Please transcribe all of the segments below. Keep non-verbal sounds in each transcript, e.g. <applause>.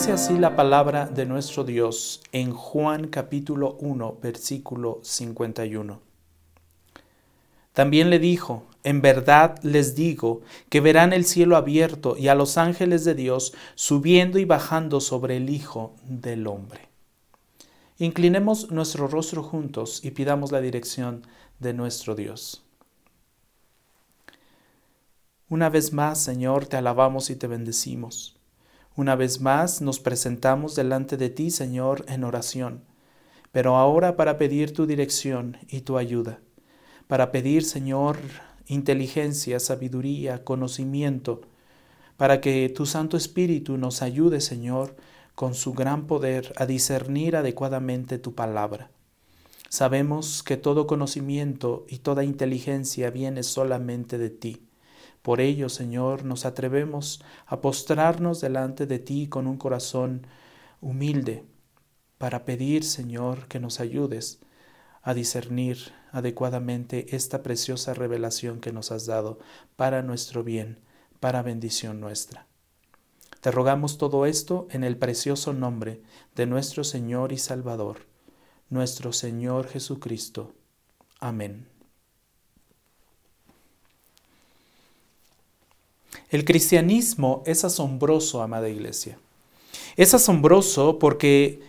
Dice así la palabra de nuestro Dios en Juan capítulo 1, versículo 51. También le dijo, en verdad les digo que verán el cielo abierto y a los ángeles de Dios subiendo y bajando sobre el Hijo del Hombre. Inclinemos nuestro rostro juntos y pidamos la dirección de nuestro Dios. Una vez más, Señor, te alabamos y te bendecimos. Una vez más nos presentamos delante de ti, Señor, en oración, pero ahora para pedir tu dirección y tu ayuda, para pedir, Señor, inteligencia, sabiduría, conocimiento, para que tu Santo Espíritu nos ayude, Señor, con su gran poder a discernir adecuadamente tu palabra. Sabemos que todo conocimiento y toda inteligencia viene solamente de ti. Por ello, Señor, nos atrevemos a postrarnos delante de ti con un corazón humilde para pedir, Señor, que nos ayudes a discernir adecuadamente esta preciosa revelación que nos has dado para nuestro bien, para bendición nuestra. Te rogamos todo esto en el precioso nombre de nuestro Señor y Salvador, nuestro Señor Jesucristo. Amén. El cristianismo es asombroso, amada iglesia. Es asombroso porque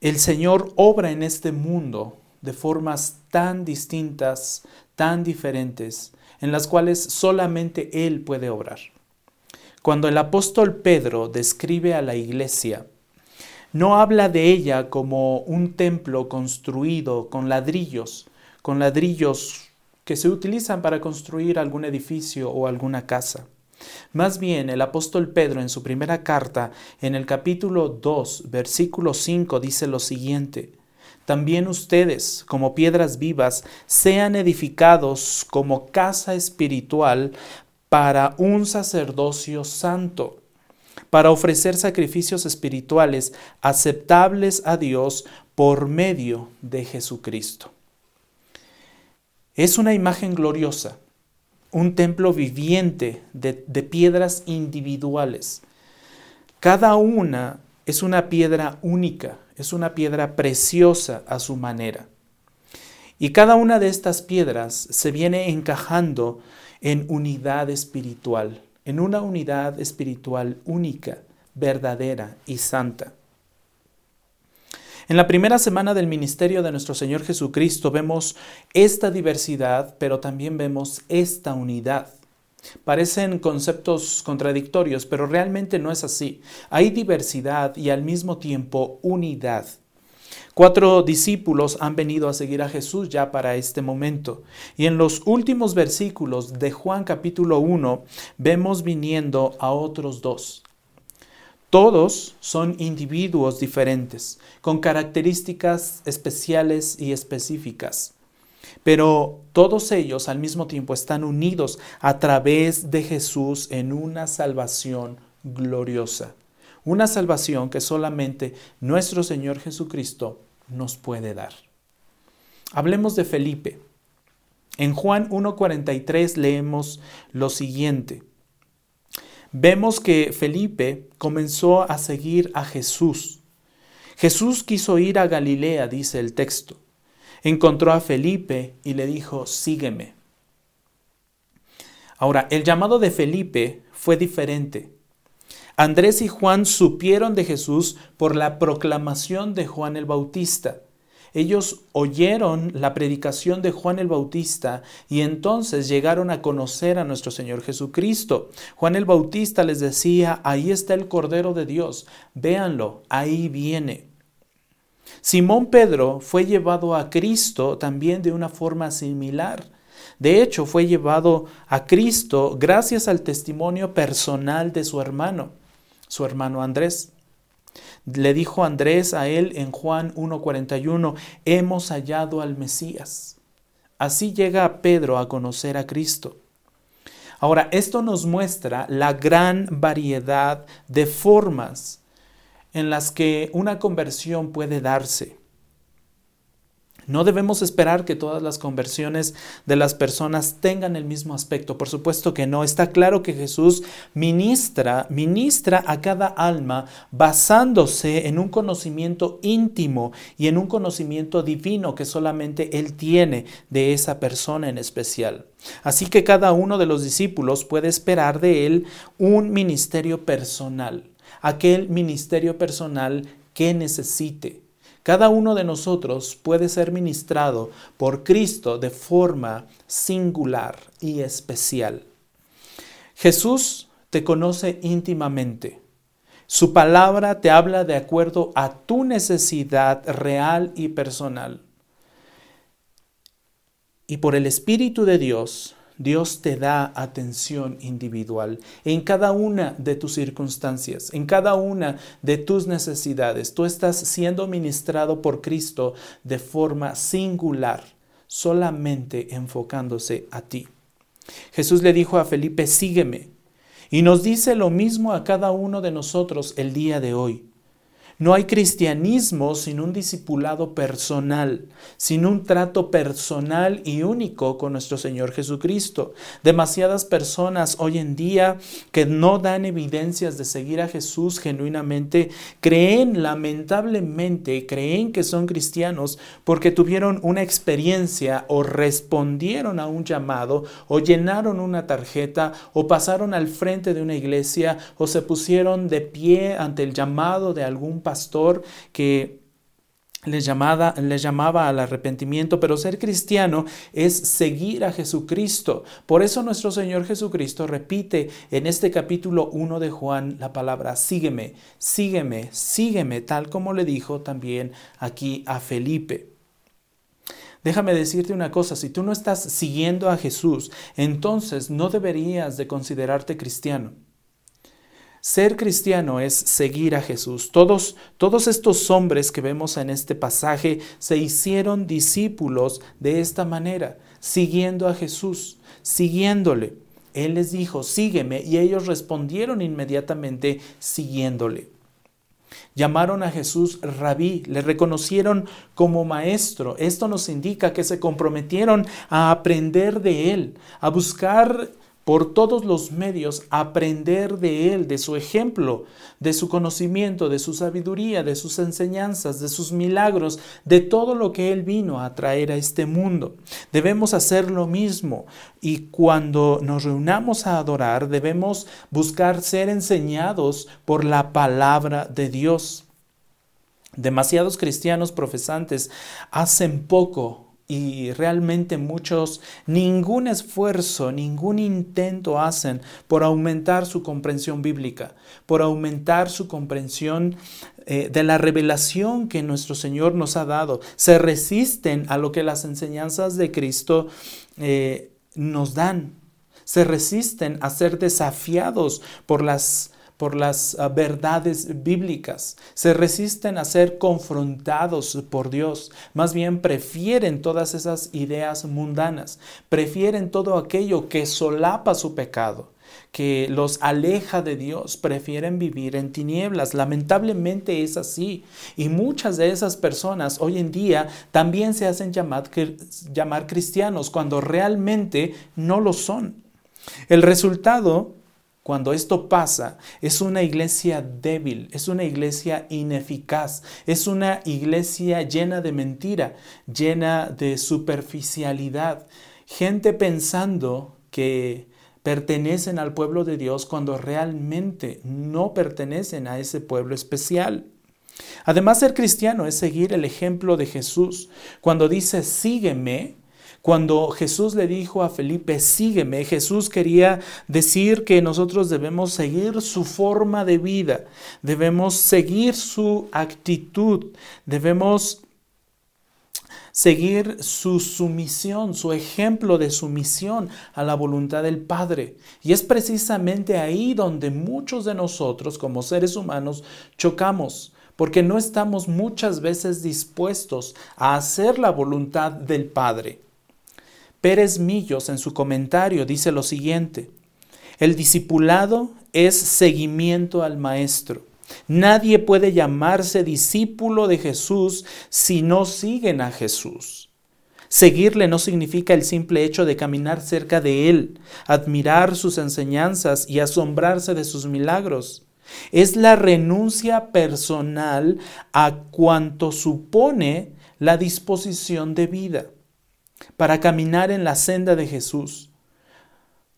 el Señor obra en este mundo de formas tan distintas, tan diferentes, en las cuales solamente Él puede obrar. Cuando el apóstol Pedro describe a la iglesia, no habla de ella como un templo construido con ladrillos, con ladrillos que se utilizan para construir algún edificio o alguna casa. Más bien, el apóstol Pedro en su primera carta, en el capítulo 2, versículo 5, dice lo siguiente, también ustedes, como piedras vivas, sean edificados como casa espiritual para un sacerdocio santo, para ofrecer sacrificios espirituales aceptables a Dios por medio de Jesucristo. Es una imagen gloriosa un templo viviente de, piedras individuales. Cada una es una piedra única, es una piedra preciosa a su manera. Y cada una de estas piedras se viene encajando en unidad espiritual, en una unidad espiritual única, verdadera y santa. En la primera semana del ministerio de nuestro Señor Jesucristo vemos esta diversidad, pero también vemos esta unidad. Parecen conceptos contradictorios, pero realmente no es así. Hay diversidad y al mismo tiempo unidad. Cuatro discípulos han venido a seguir a Jesús ya para este momento. Y en los últimos versículos de Juan capítulo 1 vemos viniendo a otros dos. Todos son individuos diferentes, con características especiales y específicas. Pero todos ellos al mismo tiempo están unidos a través de Jesús en una salvación gloriosa. Una salvación que solamente nuestro Señor Jesucristo nos puede dar. Hablemos de Felipe. En Juan 1.43 leemos lo siguiente vemos que Felipe comenzó a seguir a Jesús. Jesús quiso ir a Galilea, dice el texto. Encontró a Felipe y le dijo, sígueme. Ahora, el llamado de Felipe fue diferente. Andrés y Juan supieron de Jesús por la proclamación de Juan el Bautista. Ellos oyeron la predicación de Juan el Bautista y entonces llegaron a conocer a nuestro Señor Jesucristo. Juan el Bautista les decía, ahí está el Cordero de Dios, véanlo, ahí viene. Simón Pedro fue llevado a Cristo también de una forma similar. De hecho, fue llevado a Cristo gracias al testimonio personal de su hermano, su hermano Andrés. Le dijo Andrés a él en Juan 1.41, hemos hallado al Mesías. Así llega Pedro a conocer a Cristo. Ahora, esto nos muestra la gran variedad de formas en las que una conversión puede darse. No debemos esperar que todas las conversiones de las personas tengan el mismo aspecto. Por supuesto que no. Está claro que Jesús ministra, ministra a cada alma basándose en un conocimiento íntimo y en un conocimiento divino que solamente Él tiene de esa persona en especial. Así que cada uno de los discípulos puede esperar de Él un ministerio personal, aquel ministerio personal que necesite. Cada uno de nosotros puede ser ministrado por Cristo de forma singular y especial. Jesús te conoce íntimamente. Su palabra te habla de acuerdo a tu necesidad real y personal. Y por el Espíritu de Dios, Dios te da atención individual en cada una de tus circunstancias, en cada una de tus necesidades. Tú estás siendo ministrado por Cristo de forma singular, solamente enfocándose a ti. Jesús le dijo a Felipe, sígueme. Y nos dice lo mismo a cada uno de nosotros el día de hoy. No hay cristianismo sin un discipulado personal, sin un trato personal y único con nuestro Señor Jesucristo. Demasiadas personas hoy en día que no dan evidencias de seguir a Jesús genuinamente, creen lamentablemente, creen que son cristianos porque tuvieron una experiencia o respondieron a un llamado o llenaron una tarjeta o pasaron al frente de una iglesia o se pusieron de pie ante el llamado de algún pastor que les les llamaba al arrepentimiento, pero ser cristiano es seguir a Jesucristo. Por eso nuestro Señor Jesucristo repite en este capítulo 1 de Juan la palabra, sígueme, sígueme, sígueme, tal como le dijo también aquí a Felipe. Déjame decirte una cosa, si tú no estás siguiendo a Jesús, entonces no deberías de considerarte cristiano. Ser cristiano es seguir a Jesús. Todos, todos estos hombres que vemos en este pasaje se hicieron discípulos de esta manera, siguiendo a Jesús, siguiéndole. Él les dijo, sígueme, y ellos respondieron inmediatamente siguiéndole. Llamaron a Jesús rabí, le reconocieron como maestro. Esto nos indica que se comprometieron a aprender de él, a buscar por todos los medios aprender de Él, de su ejemplo, de su conocimiento, de su sabiduría, de sus enseñanzas, de sus milagros, de todo lo que Él vino a traer a este mundo. Debemos hacer lo mismo y cuando nos reunamos a adorar debemos buscar ser enseñados por la palabra de Dios. Demasiados cristianos profesantes hacen poco y realmente muchos ningún esfuerzo, ningún intento hacen por aumentar su comprensión bíblica, por aumentar su comprensión eh, de la revelación que nuestro Señor nos ha dado. Se resisten a lo que las enseñanzas de Cristo eh, nos dan. Se resisten a ser desafiados por las por las ah, verdades bíblicas, se resisten a ser confrontados por Dios, más bien prefieren todas esas ideas mundanas, prefieren todo aquello que solapa su pecado que los aleja de Dios, prefieren vivir en tinieblas. Lamentablemente es así. Y muchas de esas personas hoy en día también se hacen llamar, llamar cristianos cuando realmente no lo son. El resultado cuando esto pasa, es una iglesia débil, es una iglesia ineficaz, es una iglesia llena de mentira, llena de superficialidad. Gente pensando que pertenecen al pueblo de Dios cuando realmente no pertenecen a ese pueblo especial. Además, ser cristiano es seguir el ejemplo de Jesús. Cuando dice, sígueme, cuando Jesús le dijo a Felipe, sígueme, Jesús quería decir que nosotros debemos seguir su forma de vida, debemos seguir su actitud, debemos seguir su sumisión, su ejemplo de sumisión a la voluntad del Padre. Y es precisamente ahí donde muchos de nosotros como seres humanos chocamos, porque no estamos muchas veces dispuestos a hacer la voluntad del Padre. Pérez Millos en su comentario dice lo siguiente, el discipulado es seguimiento al maestro. Nadie puede llamarse discípulo de Jesús si no siguen a Jesús. Seguirle no significa el simple hecho de caminar cerca de Él, admirar sus enseñanzas y asombrarse de sus milagros. Es la renuncia personal a cuanto supone la disposición de vida para caminar en la senda de Jesús,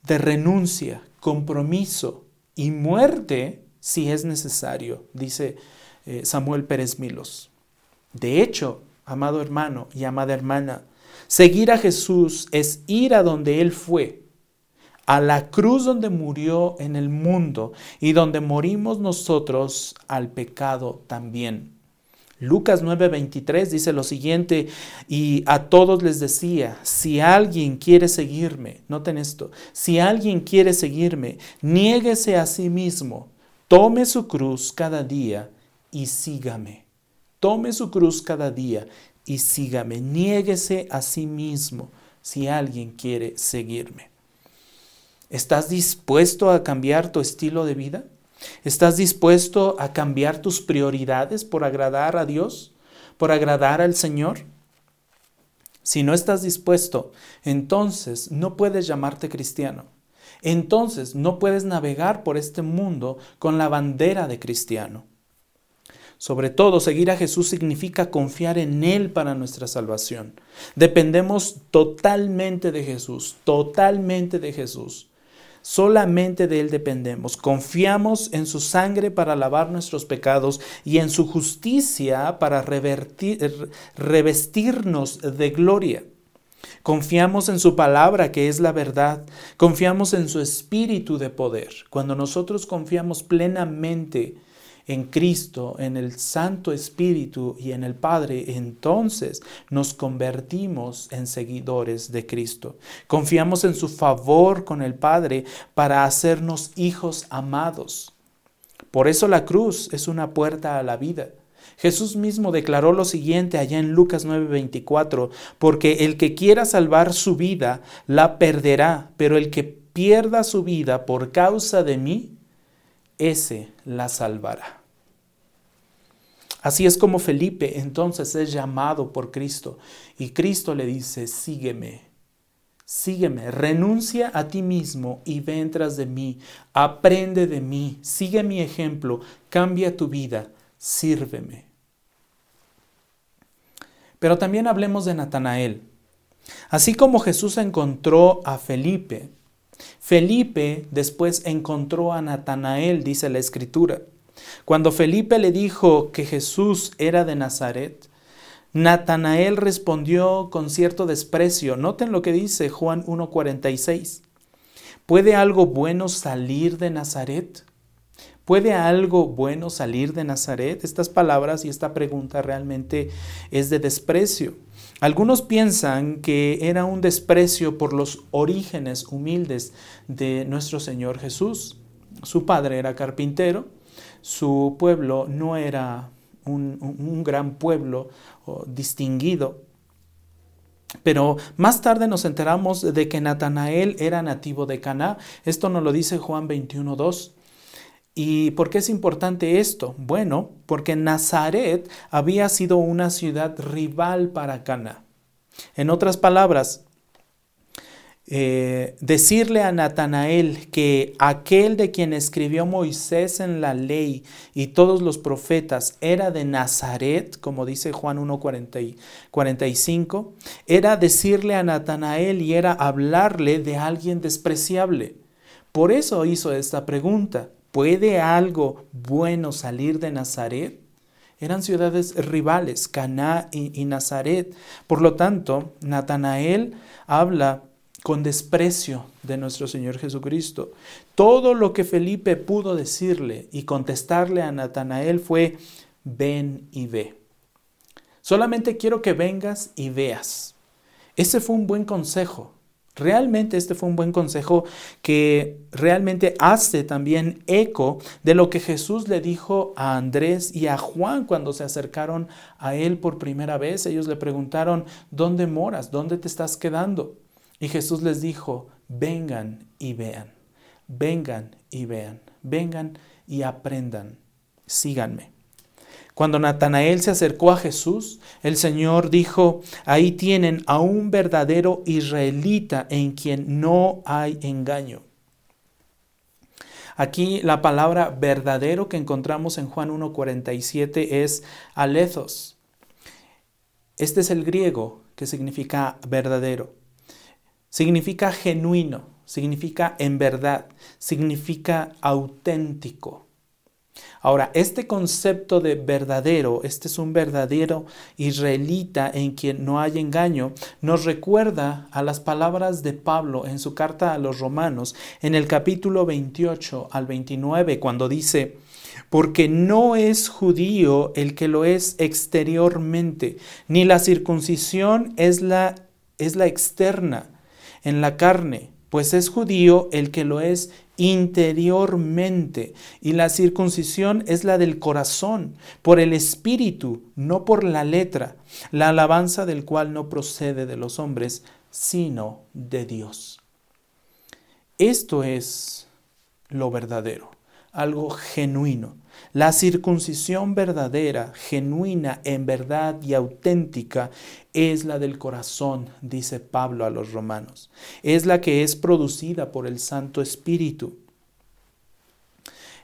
de renuncia, compromiso y muerte si es necesario, dice eh, Samuel Pérez Milos. De hecho, amado hermano y amada hermana, seguir a Jesús es ir a donde Él fue, a la cruz donde murió en el mundo y donde morimos nosotros al pecado también. Lucas 9:23 dice lo siguiente, y a todos les decía, si alguien quiere seguirme, noten esto, si alguien quiere seguirme, niéguese a sí mismo, tome su cruz cada día y sígame. Tome su cruz cada día y sígame. Niéguese a sí mismo si alguien quiere seguirme. ¿Estás dispuesto a cambiar tu estilo de vida? ¿Estás dispuesto a cambiar tus prioridades por agradar a Dios? ¿Por agradar al Señor? Si no estás dispuesto, entonces no puedes llamarte cristiano. Entonces no puedes navegar por este mundo con la bandera de cristiano. Sobre todo, seguir a Jesús significa confiar en Él para nuestra salvación. Dependemos totalmente de Jesús, totalmente de Jesús. Solamente de Él dependemos. Confiamos en su sangre para lavar nuestros pecados y en su justicia para revestirnos de gloria. Confiamos en su palabra que es la verdad. Confiamos en su espíritu de poder. Cuando nosotros confiamos plenamente en Cristo, en el Santo Espíritu y en el Padre, entonces nos convertimos en seguidores de Cristo. Confiamos en su favor con el Padre para hacernos hijos amados. Por eso la cruz es una puerta a la vida. Jesús mismo declaró lo siguiente allá en Lucas 9:24, porque el que quiera salvar su vida, la perderá, pero el que pierda su vida por causa de mí, ese la salvará. Así es como Felipe entonces es llamado por Cristo y Cristo le dice, sígueme, sígueme, renuncia a ti mismo y ven tras de mí, aprende de mí, sigue mi ejemplo, cambia tu vida, sírveme. Pero también hablemos de Natanael. Así como Jesús encontró a Felipe, Felipe después encontró a Natanael, dice la escritura. Cuando Felipe le dijo que Jesús era de Nazaret, Natanael respondió con cierto desprecio. Noten lo que dice Juan 1.46. ¿Puede algo bueno salir de Nazaret? ¿Puede algo bueno salir de Nazaret? Estas palabras y esta pregunta realmente es de desprecio. Algunos piensan que era un desprecio por los orígenes humildes de nuestro Señor Jesús. Su padre era carpintero, su pueblo no era un, gran pueblo distinguido. Pero más tarde nos enteramos de que Natanael era nativo de Caná. Esto nos lo dice Juan 21.2. ¿Y por qué es importante esto? Bueno, porque Nazaret había sido una ciudad rival para Caná. En otras palabras, eh, decirle a Natanael que aquel de quien escribió Moisés en la ley y todos los profetas era de Nazaret, como dice Juan 1.45, era decirle a Natanael y era hablarle de alguien despreciable. Por eso hizo esta pregunta. ¿Puede algo bueno salir de Nazaret? Eran ciudades rivales, Caná y, y Nazaret. Por lo tanto, Natanael habla con desprecio de nuestro Señor Jesucristo. Todo lo que Felipe pudo decirle y contestarle a Natanael fue, ven y ve. Solamente quiero que vengas y veas. Ese fue un buen consejo. Realmente este fue un buen consejo que realmente hace también eco de lo que Jesús le dijo a Andrés y a Juan cuando se acercaron a él por primera vez. Ellos le preguntaron, ¿dónde moras? ¿Dónde te estás quedando? Y Jesús les dijo, vengan y vean, vengan y vean, vengan y aprendan. síganme. Cuando Natanael se acercó a Jesús, el Señor dijo, ahí tienen a un verdadero israelita en quien no hay engaño. Aquí la palabra verdadero que encontramos en Juan 1.47 es alethos. Este es el griego que significa verdadero. Significa genuino, significa en verdad, significa auténtico. Ahora, este concepto de verdadero, este es un verdadero israelita en quien no hay engaño, nos recuerda a las palabras de Pablo en su carta a los romanos en el capítulo 28 al 29, cuando dice, porque no es judío el que lo es exteriormente, ni la circuncisión es la, es la externa en la carne, pues es judío el que lo es interiormente, y la circuncisión es la del corazón, por el espíritu, no por la letra, la alabanza del cual no procede de los hombres, sino de Dios. Esto es lo verdadero, algo genuino. La circuncisión verdadera, genuina, en verdad y auténtica es la del corazón, dice Pablo a los romanos. Es la que es producida por el Santo Espíritu.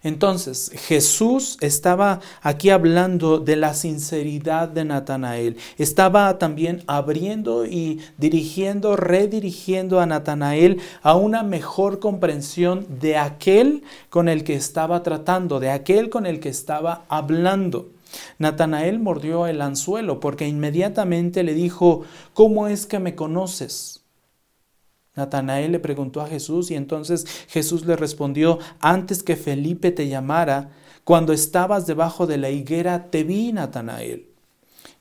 Entonces, Jesús estaba aquí hablando de la sinceridad de Natanael. Estaba también abriendo y dirigiendo, redirigiendo a Natanael a una mejor comprensión de aquel con el que estaba tratando, de aquel con el que estaba hablando. Natanael mordió el anzuelo porque inmediatamente le dijo, ¿cómo es que me conoces? Natanael le preguntó a Jesús y entonces Jesús le respondió, antes que Felipe te llamara, cuando estabas debajo de la higuera, te vi, Natanael.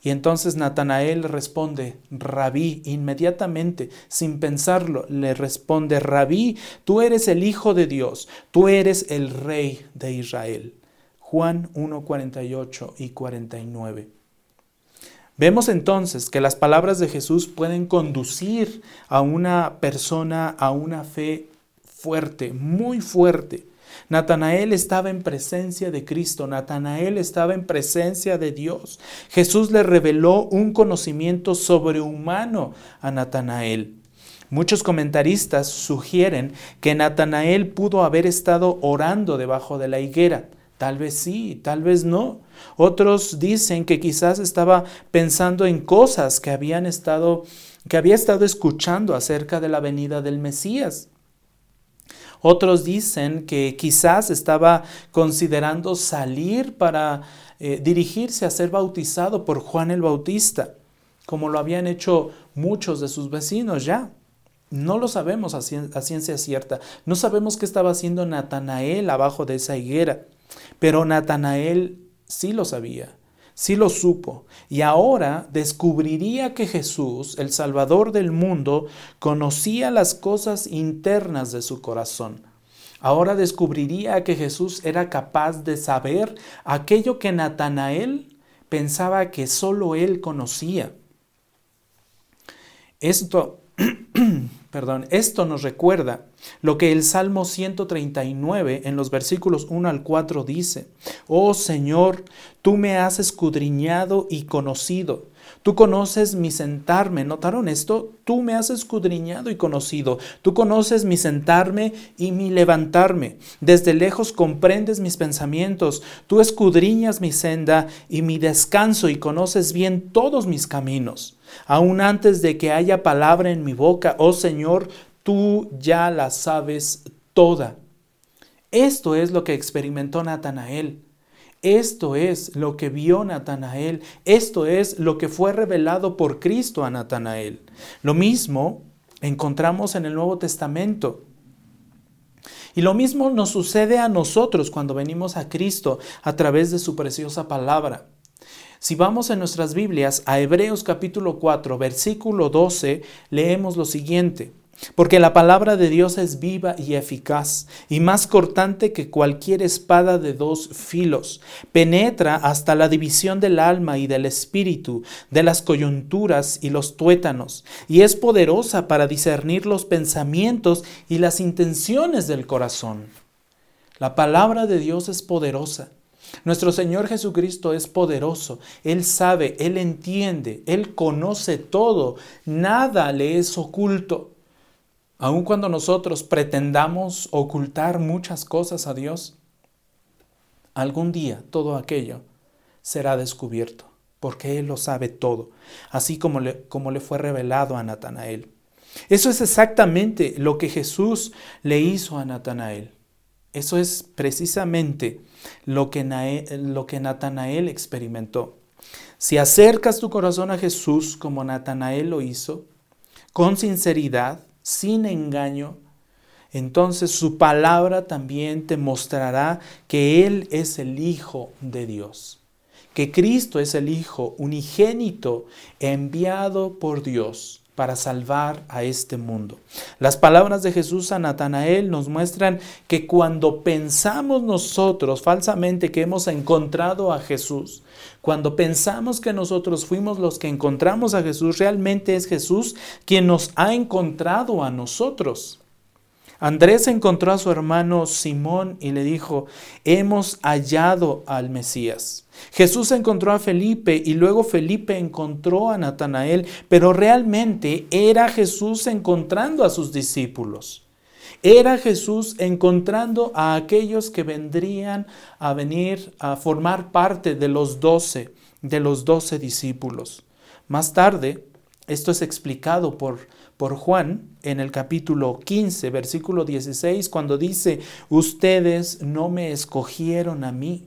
Y entonces Natanael responde, Rabí, inmediatamente, sin pensarlo, le responde, Rabí, tú eres el Hijo de Dios, tú eres el Rey de Israel. Juan 1, 48 y 49. Vemos entonces que las palabras de Jesús pueden conducir a una persona a una fe fuerte, muy fuerte. Natanael estaba en presencia de Cristo, Natanael estaba en presencia de Dios. Jesús le reveló un conocimiento sobrehumano a Natanael. Muchos comentaristas sugieren que Natanael pudo haber estado orando debajo de la higuera. Tal vez sí, tal vez no. Otros dicen que quizás estaba pensando en cosas que habían estado que había estado escuchando acerca de la venida del Mesías. Otros dicen que quizás estaba considerando salir para eh, dirigirse a ser bautizado por Juan el Bautista, como lo habían hecho muchos de sus vecinos ya. No lo sabemos a ciencia cierta. No sabemos qué estaba haciendo Natanael abajo de esa higuera. Pero Natanael sí lo sabía, sí lo supo, y ahora descubriría que Jesús, el Salvador del mundo, conocía las cosas internas de su corazón. Ahora descubriría que Jesús era capaz de saber aquello que Natanael pensaba que solo él conocía. Esto <clears throat> Perdón, esto nos recuerda lo que el Salmo 139 en los versículos 1 al 4 dice. Oh Señor, tú me has escudriñado y conocido. Tú conoces mi sentarme. ¿Notaron esto? Tú me has escudriñado y conocido. Tú conoces mi sentarme y mi levantarme. Desde lejos comprendes mis pensamientos. Tú escudriñas mi senda y mi descanso y conoces bien todos mis caminos. Aún antes de que haya palabra en mi boca, oh Señor, tú ya la sabes toda. Esto es lo que experimentó Natanael. Esto es lo que vio Natanael. Esto es lo que fue revelado por Cristo a Natanael. Lo mismo encontramos en el Nuevo Testamento. Y lo mismo nos sucede a nosotros cuando venimos a Cristo a través de su preciosa palabra. Si vamos en nuestras Biblias a Hebreos capítulo 4, versículo 12, leemos lo siguiente. Porque la palabra de Dios es viva y eficaz, y más cortante que cualquier espada de dos filos. Penetra hasta la división del alma y del espíritu, de las coyunturas y los tuétanos, y es poderosa para discernir los pensamientos y las intenciones del corazón. La palabra de Dios es poderosa Nuestro Señor Jesucristo es poderoso, Él sabe, Él entiende, Él conoce todo, nada le es oculto. Aun cuando nosotros pretendamos ocultar muchas cosas a Dios, algún día todo aquello será descubierto, porque Él lo sabe todo, así como le, como le fue revelado a Natanael. Eso es exactamente lo que Jesús le hizo a Natanael. Eso es precisamente lo que, lo que Natanael experimentó. Si acercas tu corazón a Jesús como Natanael lo hizo, con sinceridad, sin engaño, entonces su palabra también te mostrará que Él es el Hijo de Dios, que Cristo es el Hijo unigénito enviado por Dios para salvar a este mundo. Las palabras de Jesús a Natanael nos muestran que cuando pensamos nosotros falsamente que hemos encontrado a Jesús, cuando pensamos que nosotros fuimos los que encontramos a Jesús, realmente es Jesús quien nos ha encontrado a nosotros. Andrés encontró a su hermano Simón y le dijo, hemos hallado al Mesías. Jesús encontró a Felipe y luego Felipe encontró a Natanael, pero realmente era Jesús encontrando a sus discípulos. Era Jesús encontrando a aquellos que vendrían a venir a formar parte de los doce, de los doce discípulos. Más tarde, esto es explicado por por Juan en el capítulo 15, versículo 16, cuando dice, ustedes no me escogieron a mí,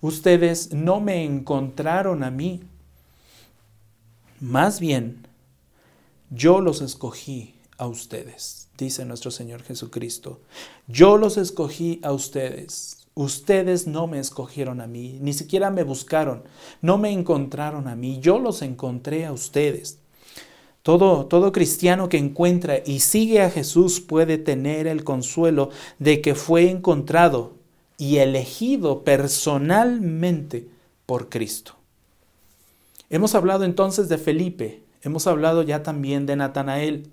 ustedes no me encontraron a mí, más bien yo los escogí a ustedes, dice nuestro Señor Jesucristo. Yo los escogí a ustedes. Ustedes no me escogieron a mí, ni siquiera me buscaron, no me encontraron a mí, yo los encontré a ustedes. Todo, cristiano que encuentra y sigue a Jesús puede tener el consuelo de que fue encontrado y elegido personalmente por Cristo. Hemos hablado entonces de Felipe, hemos hablado ya también de Natanael,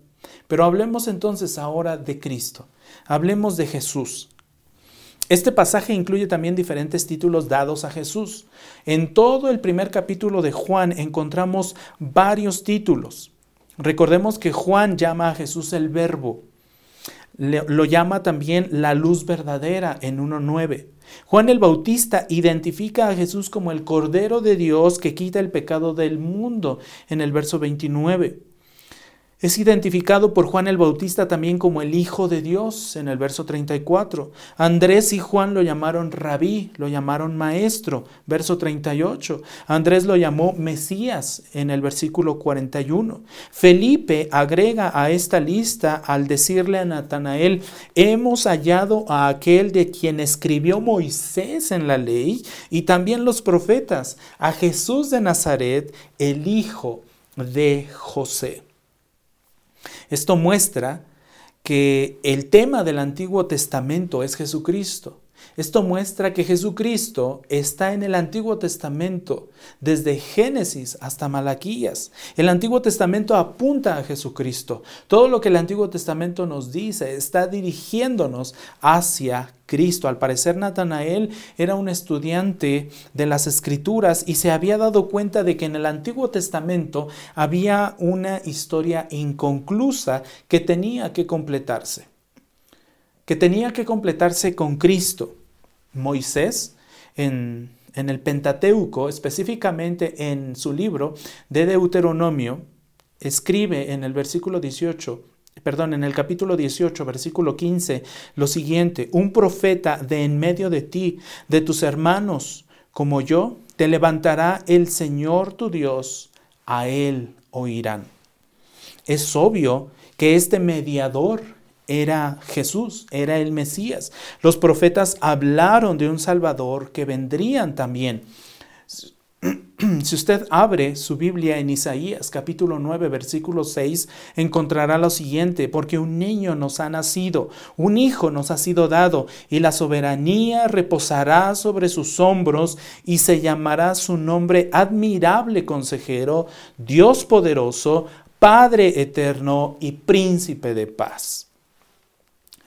pero hablemos entonces ahora de Cristo, hablemos de Jesús. Este pasaje incluye también diferentes títulos dados a Jesús. En todo el primer capítulo de Juan encontramos varios títulos. Recordemos que Juan llama a Jesús el verbo. lo llama también la luz verdadera en 1.9. Juan el Bautista identifica a Jesús como el Cordero de Dios que quita el pecado del mundo en el verso 29. Es identificado por Juan el Bautista también como el Hijo de Dios en el verso 34. Andrés y Juan lo llamaron rabí, lo llamaron maestro, verso 38. Andrés lo llamó Mesías en el versículo 41. Felipe agrega a esta lista al decirle a Natanael, hemos hallado a aquel de quien escribió Moisés en la ley y también los profetas, a Jesús de Nazaret, el Hijo de José. Esto muestra que el tema del Antiguo Testamento es Jesucristo. Esto muestra que Jesucristo está en el Antiguo Testamento desde Génesis hasta Malaquías. El Antiguo Testamento apunta a Jesucristo. Todo lo que el Antiguo Testamento nos dice está dirigiéndonos hacia Cristo. Al parecer Natanael era un estudiante de las Escrituras y se había dado cuenta de que en el Antiguo Testamento había una historia inconclusa que tenía que completarse que tenía que completarse con Cristo. Moisés en, el Pentateuco, específicamente en su libro de Deuteronomio, escribe en el versículo 18, perdón, en el capítulo 18, versículo 15, lo siguiente, un profeta de en medio de ti, de tus hermanos, como yo, te levantará el Señor tu Dios, a él oirán. Es obvio que este mediador era Jesús, era el Mesías. Los profetas hablaron de un Salvador que vendrían también. Si usted abre su Biblia en Isaías capítulo 9 versículo 6, encontrará lo siguiente, porque un niño nos ha nacido, un hijo nos ha sido dado, y la soberanía reposará sobre sus hombros, y se llamará su nombre admirable consejero, Dios poderoso, Padre eterno y príncipe de paz.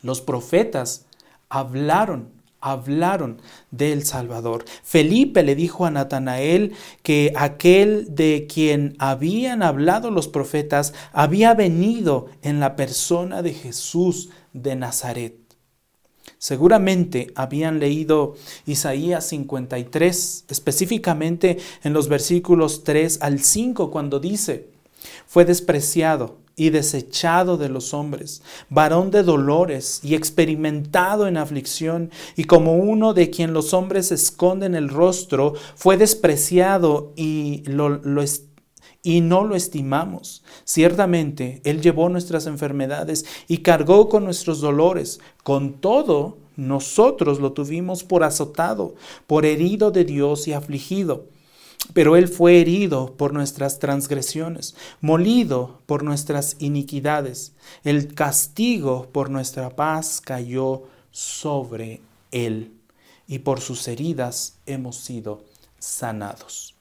Los profetas hablaron hablaron del Salvador. Felipe le dijo a Natanael que aquel de quien habían hablado los profetas había venido en la persona de Jesús de Nazaret. Seguramente habían leído Isaías 53, específicamente en los versículos 3 al 5, cuando dice, fue despreciado y desechado de los hombres, varón de dolores y experimentado en aflicción, y como uno de quien los hombres esconden el rostro, fue despreciado y, lo, y no lo estimamos. Ciertamente, Él llevó nuestras enfermedades y cargó con nuestros dolores. Con todo, nosotros lo tuvimos por azotado, por herido de Dios y afligido pero Él fue herido por nuestras transgresiones, molido por nuestras iniquidades. El castigo por nuestra paz cayó sobre Él, y por sus heridas hemos sido sanados.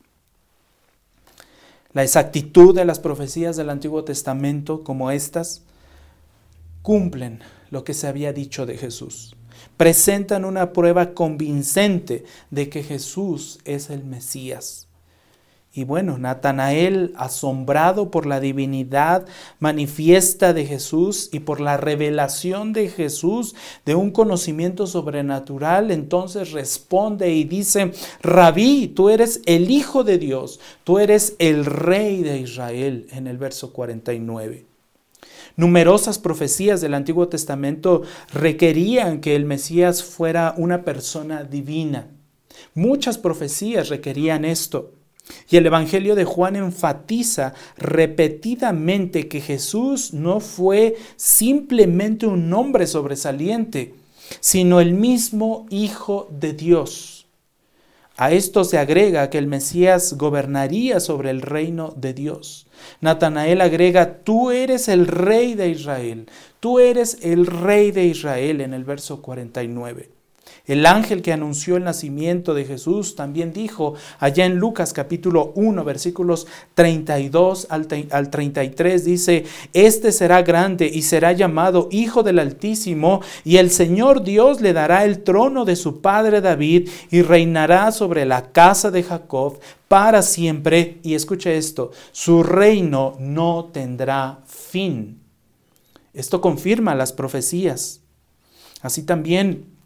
La exactitud de las profecías del Antiguo Testamento, como estas, cumplen lo que se había dicho de Jesús. Presentan una prueba convincente de que Jesús es el Mesías y bueno, Natanael, asombrado por la divinidad manifiesta de Jesús y por la revelación de Jesús de un conocimiento sobrenatural, entonces responde y dice, Rabí, tú eres el Hijo de Dios, tú eres el Rey de Israel, en el verso 49. Numerosas profecías del Antiguo Testamento requerían que el Mesías fuera una persona divina. Muchas profecías requerían esto. Y el Evangelio de Juan enfatiza repetidamente que Jesús no fue simplemente un hombre sobresaliente, sino el mismo Hijo de Dios. A esto se agrega que el Mesías gobernaría sobre el reino de Dios. Natanael agrega, tú eres el rey de Israel, tú eres el rey de Israel en el verso 49. El ángel que anunció el nacimiento de Jesús también dijo allá en Lucas capítulo 1 versículos 32 al, 33 dice, este será grande y será llamado Hijo del Altísimo y el Señor Dios le dará el trono de su padre David y reinará sobre la casa de Jacob para siempre. Y escuche esto, su reino no tendrá fin. Esto confirma las profecías. Así también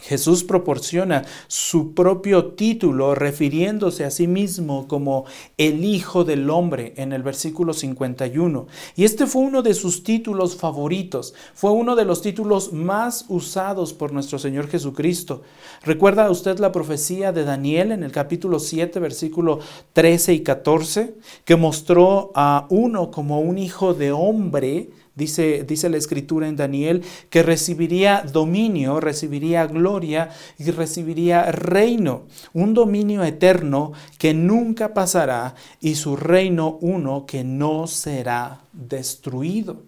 Jesús proporciona su propio título refiriéndose a sí mismo como el Hijo del Hombre en el versículo 51. Y este fue uno de sus títulos favoritos, fue uno de los títulos más usados por nuestro Señor Jesucristo. ¿Recuerda usted la profecía de Daniel en el capítulo 7, versículo 13 y 14, que mostró a uno como un hijo de hombre? Dice, dice, la escritura en Daniel que recibiría dominio, recibiría gloria y recibiría reino, un dominio eterno que nunca pasará y su reino uno que no será destruido.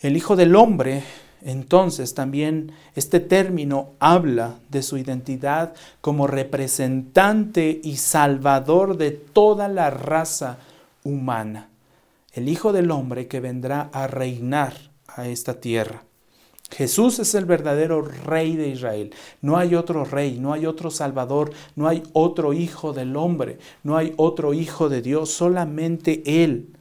El Hijo del Hombre, entonces también este término habla de su identidad como representante y salvador de toda la raza humana el Hijo del Hombre que vendrá a reinar a esta tierra. Jesús es el verdadero rey de Israel. No hay otro rey, no hay otro salvador, no hay otro hijo del hombre, no hay otro hijo de Dios, solamente Él.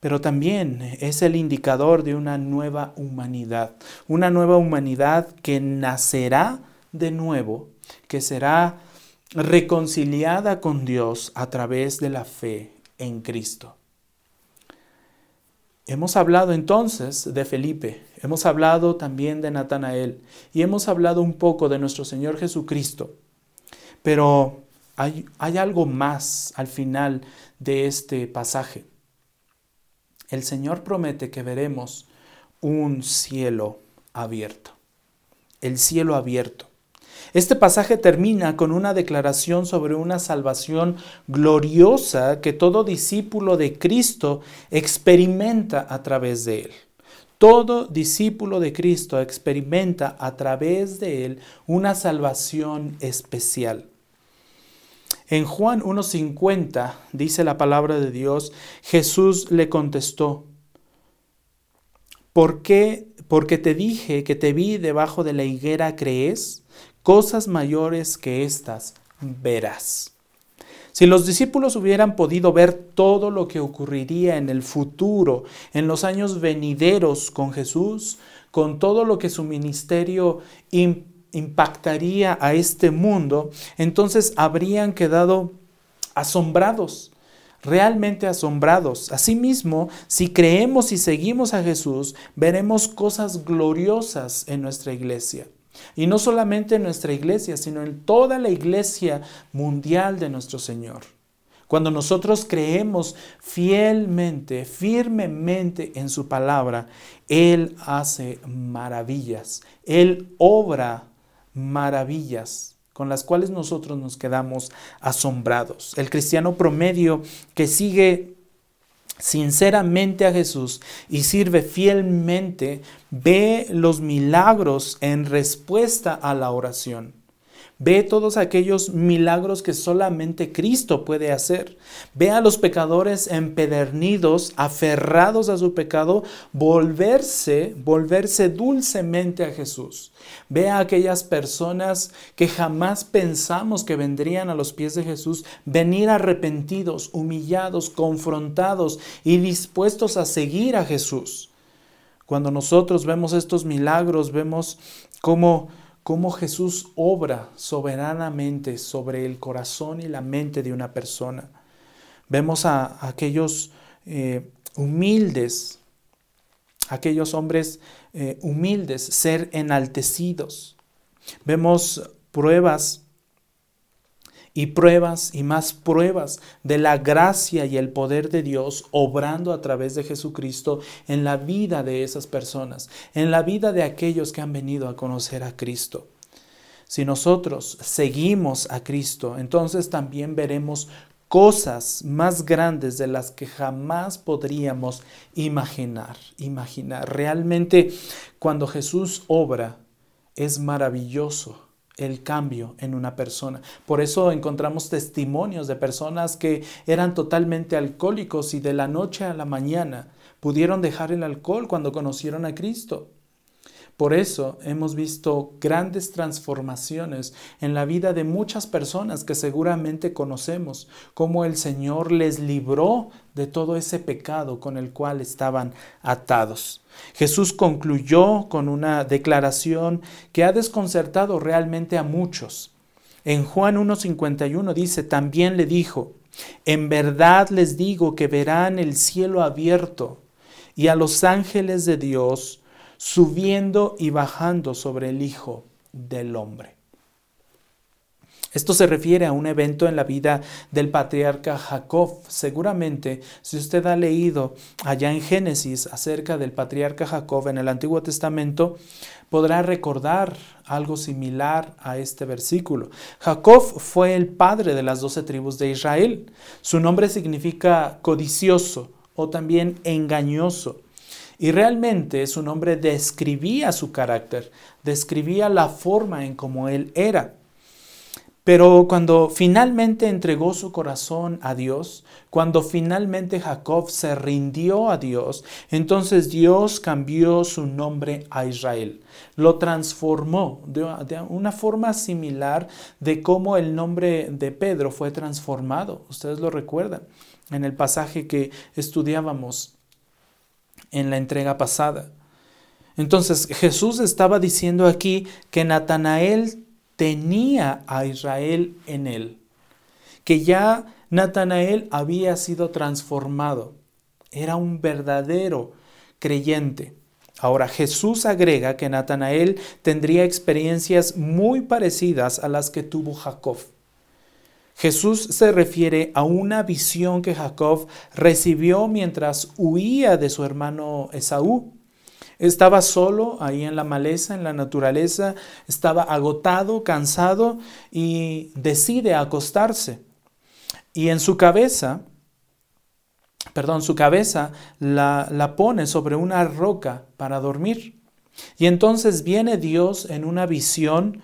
Pero también es el indicador de una nueva humanidad, una nueva humanidad que nacerá de nuevo, que será reconciliada con Dios a través de la fe en Cristo. Hemos hablado entonces de Felipe, hemos hablado también de Natanael y hemos hablado un poco de nuestro Señor Jesucristo. Pero hay, algo más al final de este pasaje. El Señor promete que veremos un cielo abierto. El cielo abierto. Este pasaje termina con una declaración sobre una salvación gloriosa que todo discípulo de Cristo experimenta a través de él. Todo discípulo de Cristo experimenta a través de él una salvación especial. En Juan 1.50 dice la palabra de Dios, Jesús le contestó, ¿por qué porque te dije que te vi debajo de la higuera, ¿crees? Cosas mayores que estas verás. Si los discípulos hubieran podido ver todo lo que ocurriría en el futuro, en los años venideros con Jesús, con todo lo que su ministerio impactaría a este mundo, entonces habrían quedado asombrados, realmente asombrados. Asimismo, si creemos y seguimos a Jesús, veremos cosas gloriosas en nuestra iglesia. Y no solamente en nuestra iglesia, sino en toda la iglesia mundial de nuestro Señor. Cuando nosotros creemos fielmente, firmemente en su palabra, Él hace maravillas. Él obra maravillas con las cuales nosotros nos quedamos asombrados. El cristiano promedio que sigue sinceramente a Jesús y sirve fielmente, ve los milagros en respuesta a la oración. Ve todos aquellos milagros que solamente Cristo puede hacer. Ve a los pecadores empedernidos, aferrados a su pecado, volverse, volverse dulcemente a Jesús. Ve a aquellas personas que jamás pensamos que vendrían a los pies de Jesús, venir arrepentidos, humillados, confrontados y dispuestos a seguir a Jesús. Cuando nosotros vemos estos milagros, vemos cómo cómo Jesús obra soberanamente sobre el corazón y la mente de una persona. Vemos a, aquellos eh, humildes, aquellos hombres eh, humildes ser enaltecidos. Vemos pruebas y pruebas y más pruebas de la gracia y el poder de Dios obrando a través de Jesucristo en la vida de esas personas, en la vida de aquellos que han venido a conocer a Cristo. Si nosotros seguimos a Cristo, entonces también veremos cosas más grandes de las que jamás podríamos imaginar. Imaginar. Realmente cuando Jesús obra es maravilloso el cambio en una persona. Por eso encontramos testimonios de personas que eran totalmente alcohólicos y de la noche a la mañana pudieron dejar el alcohol cuando conocieron a Cristo. Por eso hemos visto grandes transformaciones en la vida de muchas personas que seguramente conocemos, como el Señor les libró de todo ese pecado con el cual estaban atados. Jesús concluyó con una declaración que ha desconcertado realmente a muchos. En Juan 1.51 dice, también le dijo, en verdad les digo que verán el cielo abierto y a los ángeles de Dios subiendo y bajando sobre el Hijo del Hombre. Esto se refiere a un evento en la vida del patriarca Jacob. Seguramente, si usted ha leído allá en Génesis acerca del patriarca Jacob en el Antiguo Testamento, podrá recordar algo similar a este versículo. Jacob fue el padre de las doce tribus de Israel. Su nombre significa codicioso o también engañoso. Y realmente su nombre describía su carácter, describía la forma en cómo él era. Pero cuando finalmente entregó su corazón a Dios, cuando finalmente Jacob se rindió a Dios, entonces Dios cambió su nombre a Israel. Lo transformó de una forma similar de cómo el nombre de Pedro fue transformado. Ustedes lo recuerdan en el pasaje que estudiábamos en la entrega pasada. Entonces Jesús estaba diciendo aquí que Natanael tenía a Israel en él, que ya Natanael había sido transformado, era un verdadero creyente. Ahora Jesús agrega que Natanael tendría experiencias muy parecidas a las que tuvo Jacob. Jesús se refiere a una visión que Jacob recibió mientras huía de su hermano Esaú. Estaba solo ahí en la maleza, en la naturaleza, estaba agotado, cansado y decide acostarse. Y en su cabeza, perdón, su cabeza la, la pone sobre una roca para dormir. Y entonces viene Dios en una visión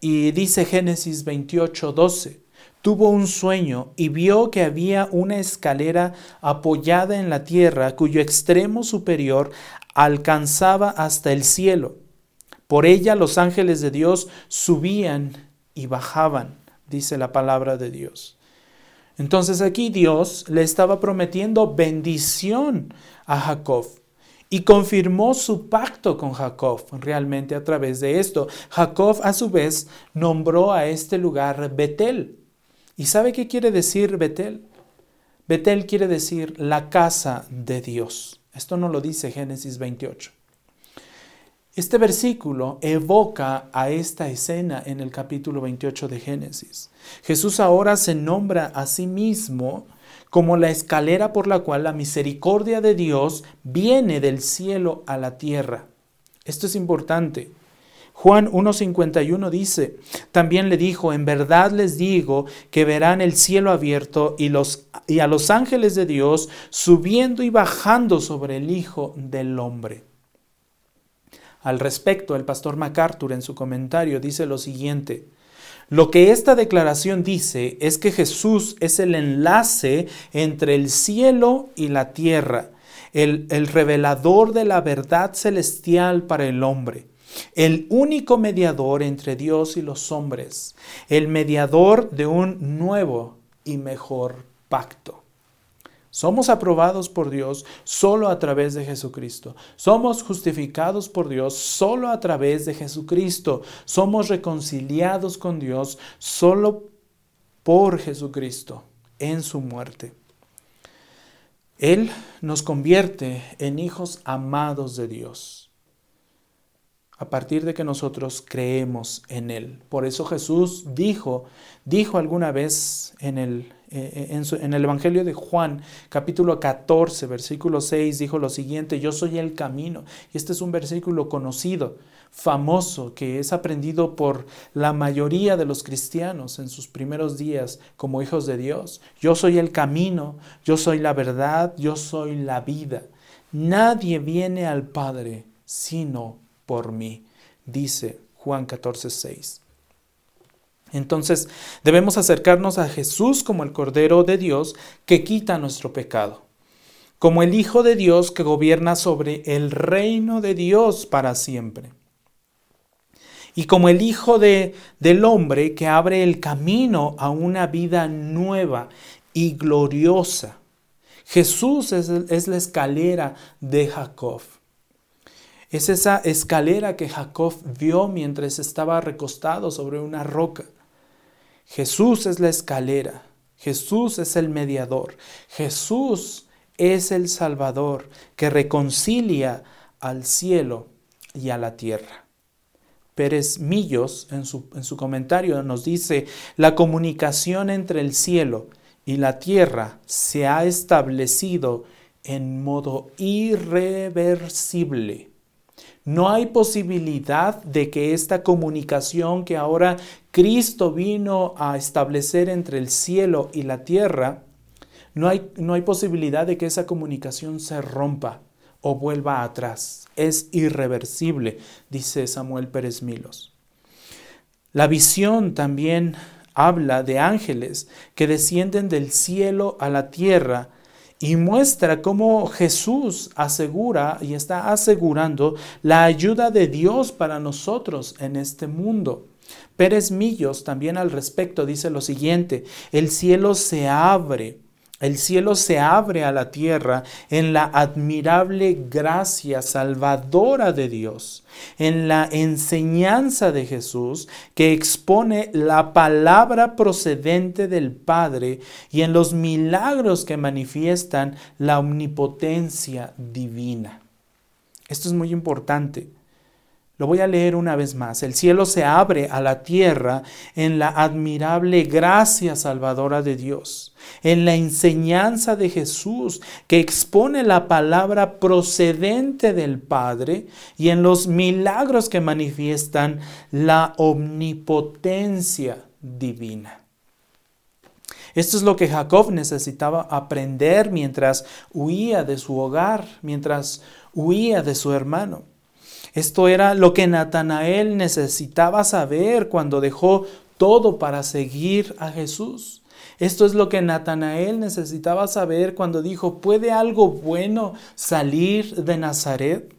y dice Génesis 28, 12. Tuvo un sueño y vio que había una escalera apoyada en la tierra cuyo extremo superior alcanzaba hasta el cielo. Por ella los ángeles de Dios subían y bajaban, dice la palabra de Dios. Entonces aquí Dios le estaba prometiendo bendición a Jacob y confirmó su pacto con Jacob realmente a través de esto. Jacob a su vez nombró a este lugar Betel ¿Y sabe qué quiere decir Betel? Betel quiere decir la casa de Dios. Esto no lo dice Génesis 28. Este versículo evoca a esta escena en el capítulo 28 de Génesis. Jesús ahora se nombra a sí mismo como la escalera por la cual la misericordia de Dios viene del cielo a la tierra. Esto es importante. Juan 1.51 dice, también le dijo, en verdad les digo que verán el cielo abierto y, los, y a los ángeles de Dios subiendo y bajando sobre el Hijo del Hombre. Al respecto, el pastor MacArthur en su comentario dice lo siguiente, lo que esta declaración dice es que Jesús es el enlace entre el cielo y la tierra, el, el revelador de la verdad celestial para el hombre el único mediador entre Dios y los hombres, el mediador de un nuevo y mejor pacto. Somos aprobados por Dios solo a través de Jesucristo. Somos justificados por Dios solo a través de Jesucristo. Somos reconciliados con Dios solo por Jesucristo en su muerte. Él nos convierte en hijos amados de Dios a partir de que nosotros creemos en Él. Por eso Jesús dijo, dijo alguna vez en el, eh, en, en, el Evangelio de Juan, capítulo 14, versículo 6, dijo lo siguiente, yo soy el camino. Y este es un versículo conocido, famoso, que es aprendido por la mayoría de los cristianos en sus primeros días como hijos de Dios. Yo soy el camino, yo soy la verdad, yo soy la vida. Nadie viene al Padre sino por mí, dice Juan 14, 6. Entonces debemos acercarnos a Jesús como el Cordero de Dios que quita nuestro pecado, como el Hijo de Dios que gobierna sobre el reino de Dios para siempre, y como el Hijo de, del hombre que abre el camino a una vida nueva y gloriosa. Jesús es, es la escalera de Jacob. Es esa escalera que Jacob vio mientras estaba recostado sobre una roca. Jesús es la escalera. Jesús es el mediador. Jesús es el Salvador que reconcilia al cielo y a la tierra. Pérez Millos en su, en su comentario nos dice, la comunicación entre el cielo y la tierra se ha establecido en modo irreversible no hay posibilidad de que esta comunicación que ahora Cristo vino a establecer entre el cielo y la tierra, no hay, no hay posibilidad de que esa comunicación se rompa o vuelva atrás. Es irreversible, dice Samuel Pérez Milos. La visión también habla de ángeles que descienden del cielo a la tierra y muestra cómo Jesús asegura y está asegurando la ayuda de Dios para nosotros en este mundo. Pérez Millos también al respecto dice lo siguiente, el cielo se abre el cielo se abre a la tierra en la admirable gracia salvadora de Dios, en la enseñanza de Jesús que expone la palabra procedente del Padre y en los milagros que manifiestan la omnipotencia divina. Esto es muy importante. Lo voy a leer una vez más. El cielo se abre a la tierra en la admirable gracia salvadora de Dios, en la enseñanza de Jesús que expone la palabra procedente del Padre y en los milagros que manifiestan la omnipotencia divina. Esto es lo que Jacob necesitaba aprender mientras huía de su hogar, mientras huía de su hermano. Esto era lo que Natanael necesitaba saber cuando dejó todo para seguir a Jesús. Esto es lo que Natanael necesitaba saber cuando dijo, ¿puede algo bueno salir de Nazaret?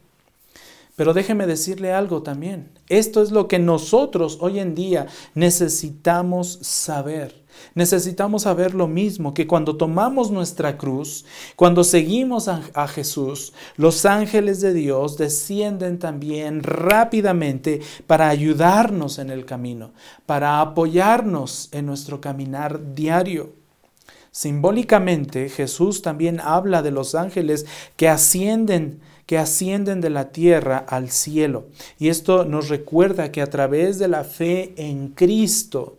Pero déjeme decirle algo también. Esto es lo que nosotros hoy en día necesitamos saber. Necesitamos saber lo mismo, que cuando tomamos nuestra cruz, cuando seguimos a, Jesús, los ángeles de Dios descienden también rápidamente para ayudarnos en el camino, para apoyarnos en nuestro caminar diario. Simbólicamente, Jesús también habla de los ángeles que ascienden que ascienden de la tierra al cielo. Y esto nos recuerda que a través de la fe en Cristo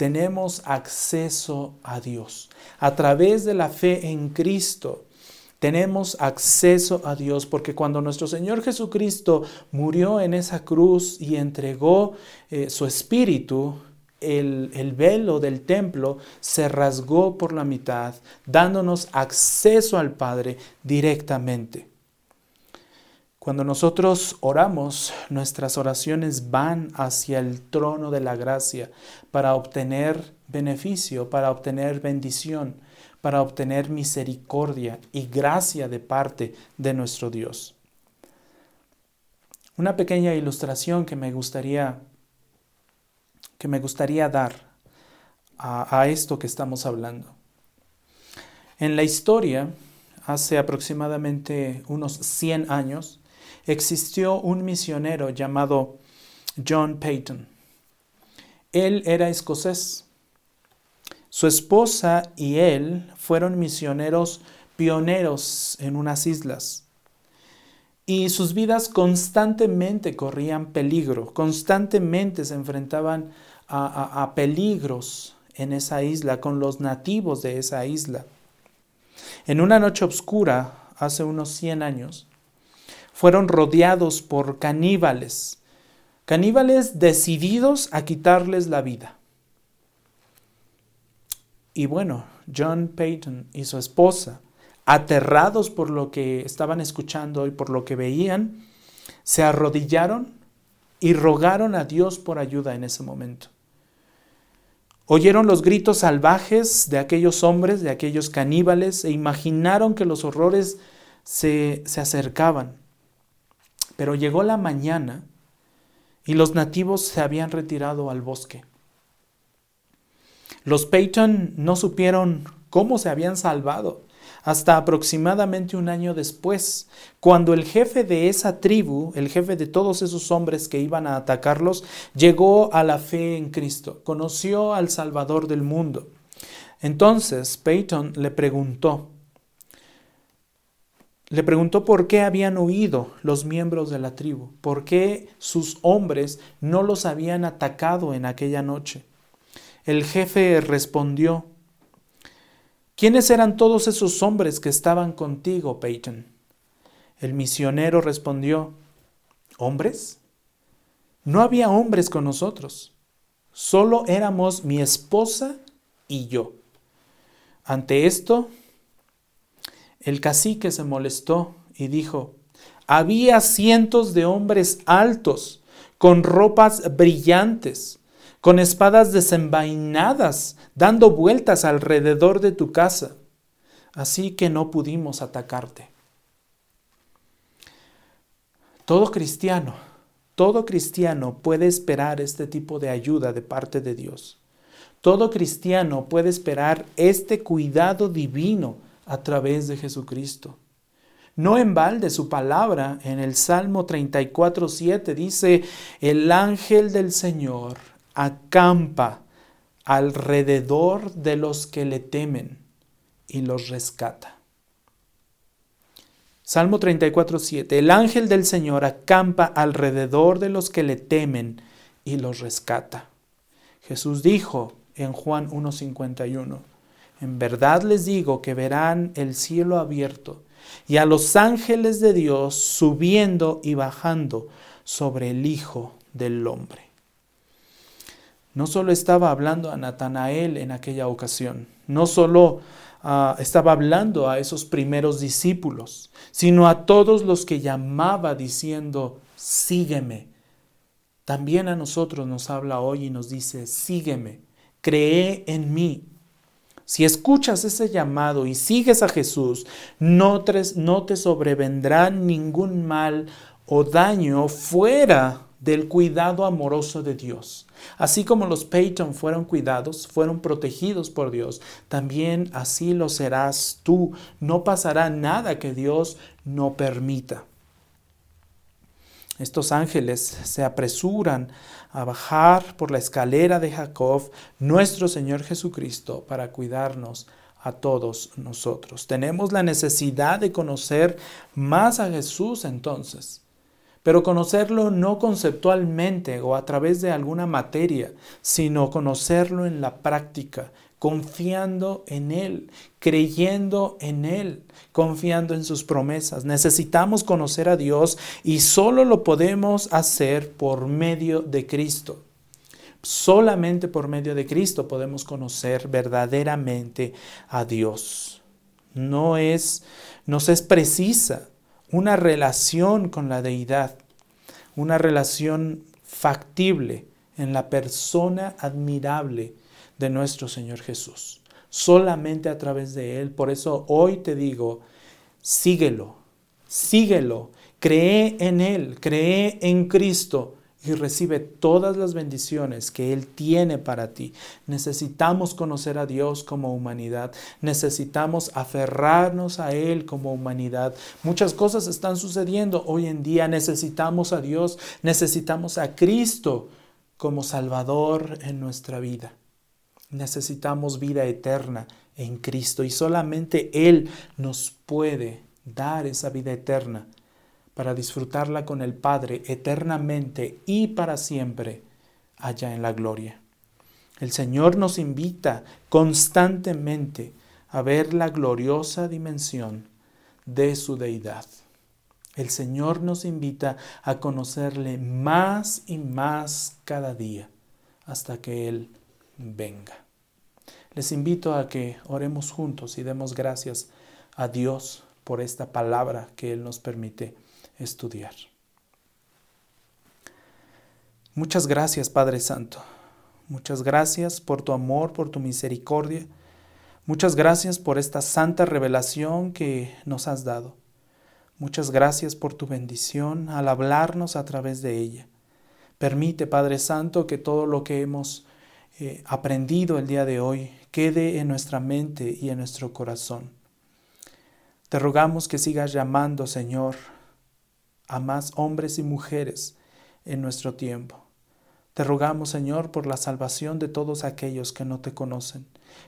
tenemos acceso a Dios. A través de la fe en Cristo tenemos acceso a Dios, porque cuando nuestro Señor Jesucristo murió en esa cruz y entregó eh, su espíritu, el, el, velo del templo se rasgó por la mitad, dándonos acceso al Padre directamente. Cuando nosotros oramos, nuestras oraciones van hacia el trono de la gracia para obtener beneficio, para obtener bendición, para obtener misericordia y gracia de parte de nuestro Dios. Una pequeña ilustración que me gustaría que me gustaría dar a, a esto que estamos hablando. En la historia, hace aproximadamente unos 100 años, existió un misionero llamado John Payton. Él era escocés. Su esposa y él fueron misioneros pioneros en unas islas. Y sus vidas constantemente corrían peligro, constantemente se enfrentaban a, peligros en esa isla con los nativos de esa isla. En una noche oscura, hace unos 100 años, fueron rodeados por caníbales, caníbales decididos a quitarles la vida. Y bueno, John Payton y su esposa, aterrados por lo que estaban escuchando y por lo que veían, se arrodillaron y rogaron a Dios por ayuda en ese momento. Oyeron los gritos salvajes de aquellos hombres, de aquellos caníbales, e imaginaron que los horrores se, se acercaban. Pero llegó la mañana y los nativos se habían retirado al bosque. Los Peyton no supieron cómo se habían salvado hasta aproximadamente un año después, cuando el jefe de esa tribu, el jefe de todos esos hombres que iban a atacarlos, llegó a la fe en Cristo, conoció al Salvador del mundo. Entonces Peyton le preguntó, le preguntó por qué habían huido los miembros de la tribu, por qué sus hombres no los habían atacado en aquella noche. El jefe respondió, ¿quiénes eran todos esos hombres que estaban contigo, Peyton? El misionero respondió, ¿hombres? No había hombres con nosotros, solo éramos mi esposa y yo. Ante esto, el cacique se molestó y dijo, había cientos de hombres altos, con ropas brillantes, con espadas desenvainadas, dando vueltas alrededor de tu casa. Así que no pudimos atacarte. Todo cristiano, todo cristiano puede esperar este tipo de ayuda de parte de Dios. Todo cristiano puede esperar este cuidado divino a través de Jesucristo. No en balde su palabra en el Salmo 34, 7 dice, el ángel del Señor acampa alrededor de los que le temen y los rescata. Salmo 34, 7. El ángel del Señor acampa alrededor de los que le temen y los rescata. Jesús dijo en Juan 1.51, en verdad les digo que verán el cielo abierto y a los ángeles de Dios subiendo y bajando sobre el Hijo del Hombre. No solo estaba hablando a Natanael en aquella ocasión, no solo ah, estaba hablando a esos primeros discípulos, sino a todos los que llamaba diciendo, sígueme. también a nosotros nos habla hoy y nos dice, sígueme, cree en mí. Si escuchas ese llamado y sigues a Jesús, no te, no te sobrevendrá ningún mal o daño fuera del cuidado amoroso de Dios. Así como los Peyton fueron cuidados, fueron protegidos por Dios, también así lo serás tú. No pasará nada que Dios no permita. Estos ángeles se apresuran a bajar por la escalera de Jacob, nuestro Señor Jesucristo, para cuidarnos a todos nosotros. Tenemos la necesidad de conocer más a Jesús entonces, pero conocerlo no conceptualmente o a través de alguna materia, sino conocerlo en la práctica, confiando en Él, creyendo en Él, confiando en sus promesas. Necesitamos conocer a Dios y solo lo podemos hacer por medio de Cristo. Solamente por medio de Cristo podemos conocer verdaderamente a Dios. No es, nos es precisa una relación con la deidad, una relación factible en la persona admirable de nuestro Señor Jesús. Solamente a través de Él. Por eso hoy te digo, síguelo, síguelo, cree en Él, cree en Cristo y recibe todas las bendiciones que Él tiene para ti. Necesitamos conocer a Dios como humanidad, necesitamos aferrarnos a Él como humanidad. Muchas cosas están sucediendo hoy en día, necesitamos a Dios, necesitamos a Cristo como Salvador en nuestra vida. Necesitamos vida eterna en Cristo y solamente Él nos puede dar esa vida eterna para disfrutarla con el Padre eternamente y para siempre allá en la gloria. El Señor nos invita constantemente a ver la gloriosa dimensión de su deidad. El Señor nos invita a conocerle más y más cada día hasta que Él venga. Les invito a que oremos juntos y demos gracias a Dios por esta palabra que Él nos permite estudiar. Muchas gracias, Padre Santo. Muchas gracias por tu amor, por tu misericordia. Muchas gracias por esta santa revelación que nos has dado. Muchas gracias por tu bendición al hablarnos a través de ella. Permite, Padre Santo, que todo lo que hemos eh, aprendido el día de hoy quede en nuestra mente y en nuestro corazón. Te rogamos que sigas llamando, Señor, a más hombres y mujeres en nuestro tiempo. Te rogamos, Señor, por la salvación de todos aquellos que no te conocen.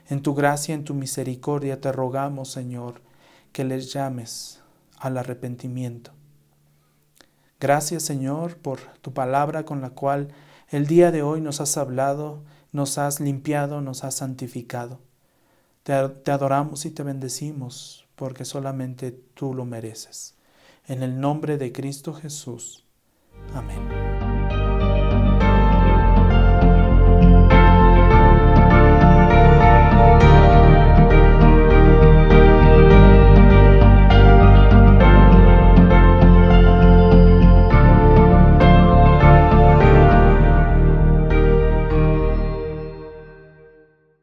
En tu gracia, en tu misericordia, te rogamos, Señor, que les llames al arrepentimiento. Gracias, Señor, por tu palabra con la cual el día de hoy nos has hablado nos has limpiado, nos has santificado. Te, adoramos y te bendecimos porque solamente tú lo mereces. En el nombre de Cristo Jesús. Amén.